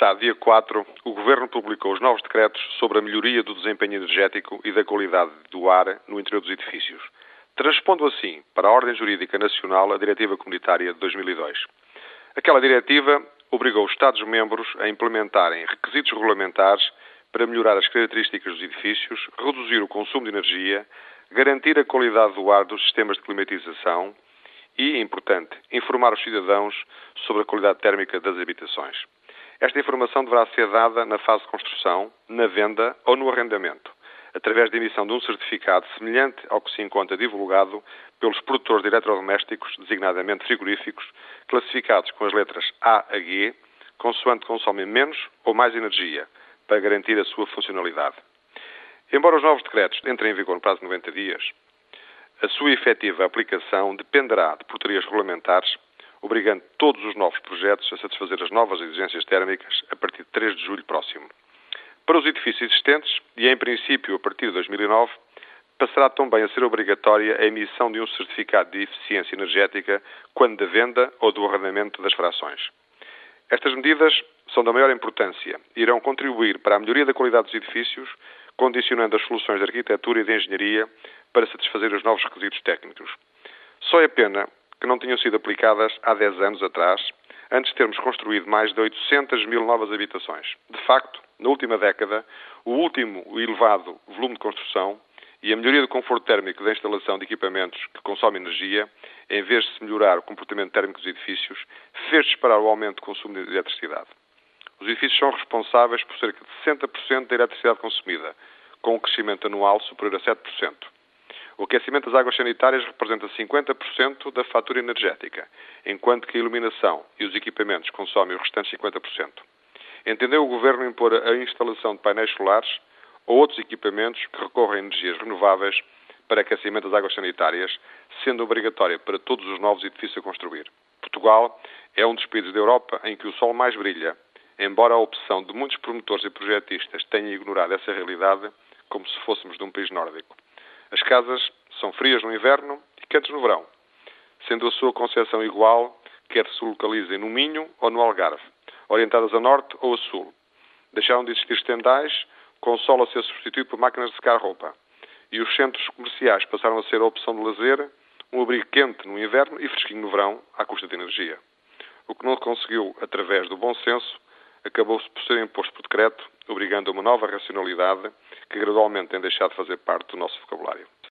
passado dia 4, o Governo publicou os novos decretos sobre a melhoria do desempenho energético e da qualidade do ar no interior dos edifícios, transpondo assim para a ordem jurídica nacional a Diretiva Comunitária de 2002. Aquela diretiva obrigou os Estados-membros a implementarem requisitos regulamentares para melhorar as características dos edifícios, reduzir o consumo de energia, garantir a qualidade do ar dos sistemas de climatização e, importante, informar os cidadãos sobre a qualidade térmica das habitações. Esta informação deverá ser dada na fase de construção, na venda ou no arrendamento, através da emissão de um certificado semelhante ao que se encontra divulgado pelos produtores de eletrodomésticos, designadamente frigoríficos, classificados com as letras A a G, consoante consomem menos ou mais energia, para garantir a sua funcionalidade. Embora os novos decretos entrem em vigor no prazo de 90 dias, a sua efetiva aplicação dependerá de portarias regulamentares, obrigando todos os novos projetos a satisfazer as novas exigências térmicas a partir de 3 de julho próximo. Para os edifícios existentes, e em princípio a partir de 2009, passará também a ser obrigatória a emissão de um certificado de eficiência energética quando da venda ou do arrendamento das frações. Estas medidas são da maior importância e irão contribuir para a melhoria da qualidade dos edifícios, condicionando as soluções de arquitetura e de engenharia para satisfazer os novos requisitos técnicos. Só é pena que não tenham sido aplicadas há 10 anos atrás, antes de termos construído mais de 800 mil novas habitações. De facto, na última década, o último elevado volume de construção e a melhoria do conforto térmico da instalação de equipamentos que consomem energia, em vez de se melhorar o comportamento térmico dos edifícios, fez disparar o aumento do consumo de eletricidade. Os edifícios são responsáveis por cerca de 60% da eletricidade consumida, com um crescimento anual superior a 7%. O aquecimento das águas sanitárias representa 50% da fatura energética, enquanto que a iluminação e os equipamentos consomem os restantes 50%. Entendeu o Governo impor a instalação de painéis solares ou outros equipamentos que recorrem a energias renováveis para aquecimento das águas sanitárias, sendo obrigatória para todos os novos edifícios a construir. Portugal é um dos países da Europa em que o sol mais brilha, embora a opção de muitos promotores e projetistas tenha ignorado essa realidade como se fôssemos de um país nórdico. As casas são frias no inverno e quentes no verão, sendo a sua concepção igual, quer se localizem no Minho ou no Algarve, orientadas a norte ou a sul. Deixaram de existir estendais, com o a ser substituído por máquinas de secar roupa. E os centros comerciais passaram a ser a opção de lazer, um abrigo quente no inverno e fresquinho no verão, à custa de energia. O que não conseguiu através do bom senso acabou-se por ser imposto por decreto, obrigando a uma nova racionalidade que gradualmente tem deixado de fazer parte do nosso vocabulário.